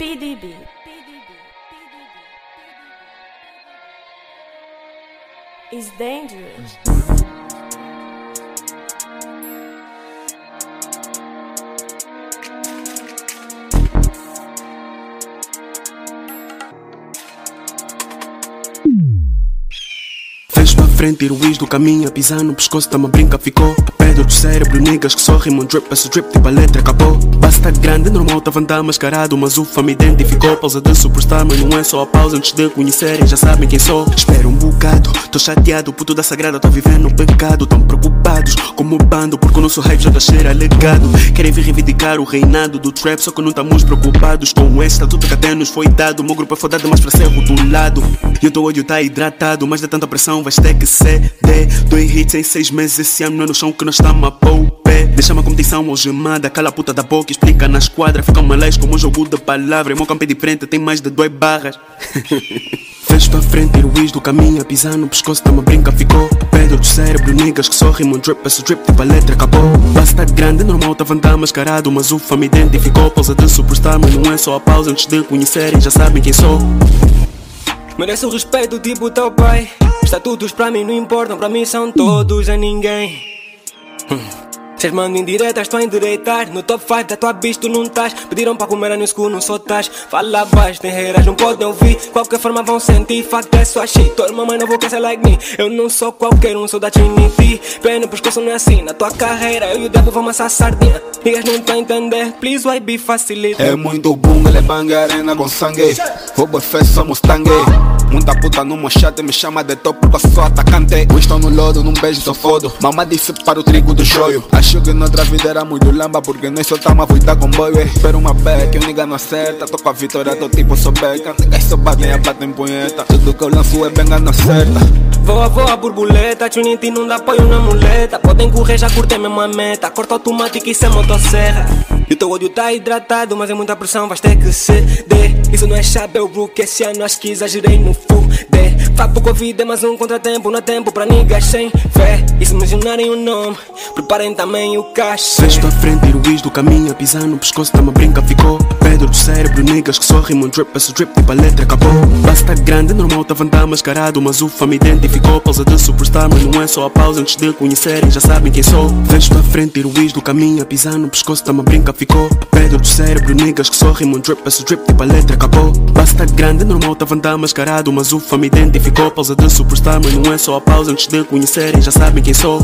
PDB. It's dangerous. Mm. Frente Luís do caminho a pisar no pescoço, tá uma brinca, ficou. A pedra do cérebro, niggas que só rimam drip, esse drip tipo a letra acabou. Basta grande, normal tava andar mascarado, mas fã me identificou. Pausa de superstar, mas não é só a pausa antes de conhecerem, já sabem quem sou. Espero um bocado, tô chateado, puto da sagrada, tô vivendo um pecado. Tão preocupados como bando, porque o nosso hype já tá cheira legado Querem vir reivindicar o reinado do trap, só que não estamos preocupados com esta Tudo que até nos foi dado, o meu grupo é fodado, mas pra ser rotulado. E o teu olho tá hidratado, mas de tanta pressão vais ter que ceder. Dois hits em seis meses, esse ano é no chão que nós estamos a o pé Deixa-me a competição algemada, cala a puta da boca, explica na esquadra. Fica malés como um jogo de palavras, meu campo é diferente, tem mais de duas barras Vejo pra frente Luís do caminho a pisar no pescoço, tá uma brinca, ficou. A pedra do cérebro, niggas que só rimam drip, esse drip tipo a letra acabou. Basta grande, normal tava andar mascarado, mas fã me identificou. Pausa de superstar, mas não é só a pausa antes de conhecerem, já sabem quem sou. Merece o respeito tipo teu pai. Estatutos pra mim não importam, pra mim são todos a ninguém. Cês mandam indiretas, estou a endireitar No top 5 da tua bicho tu não estás. Pediram para comer a no escuro, não só estás Fala baixo, tem regras, não podem ouvir. Qualquer forma vão sentir, fact é só shit. Tua irmã não vou ser like me. Eu não sou qualquer um, sou da Trinity. Pé no pescoço não é assim, na tua carreira Eu e o Debo vamos assar sardinha. Niggas não a entender, please why be facilita É muito boom, ele é bang arena com sangue. É fé, somos tangue Muita puta no mochate me chama de top porque eu sou atacante. Estou no lodo, num beijo só fodo. Mamá disse para o trigo do joio. Acho que noutra vida era muito lamba Porque nós soltamos a voita com boy Espero uma beca, o nigga não acerta. Tô com a vitória, tô tipo sou beca. Niggas só batem, a batem punheta. Tudo que eu lanço é benga não acerta Voa, voa, borboleta Trinity não dá apoio na muleta. Podem correr, já curtem mesmo a meta. Corta automático, isso é motosserra. E o teu ódio tá hidratado Mas é muita pressão, vais ter que ceder Isso não é chapéu, Brook Esse ano acho que exagerei no fuder Papo Covid é mais um contratempo Não há tempo pra niggas sem fé E se mencionarem o nome Preparem também o caixa. Vejo pra frente Luís do caminho a pisar no pescoço, tá uma brinca, ficou. A pedra do cérebro, niggas que só rimam drip, esse drip tipo a letra acabou. Basta grande, normal tava andar mascarado Mas o fã me identificou, pausa de superstar Mas não é só a pausa antes de conhecerem, já sabem quem sou. Vejo pra frente Luís do caminho a pisar no pescoço, tá uma brinca, ficou. A pedra do cérebro, niggas que só rimam drip, esse drip tipo a letra acabou. Basta grande, normal tava andar mascarado Mas fã me identificou, pausa de superstar Mas não é só a pausa. Antes de conhecerem, já sabem quem sou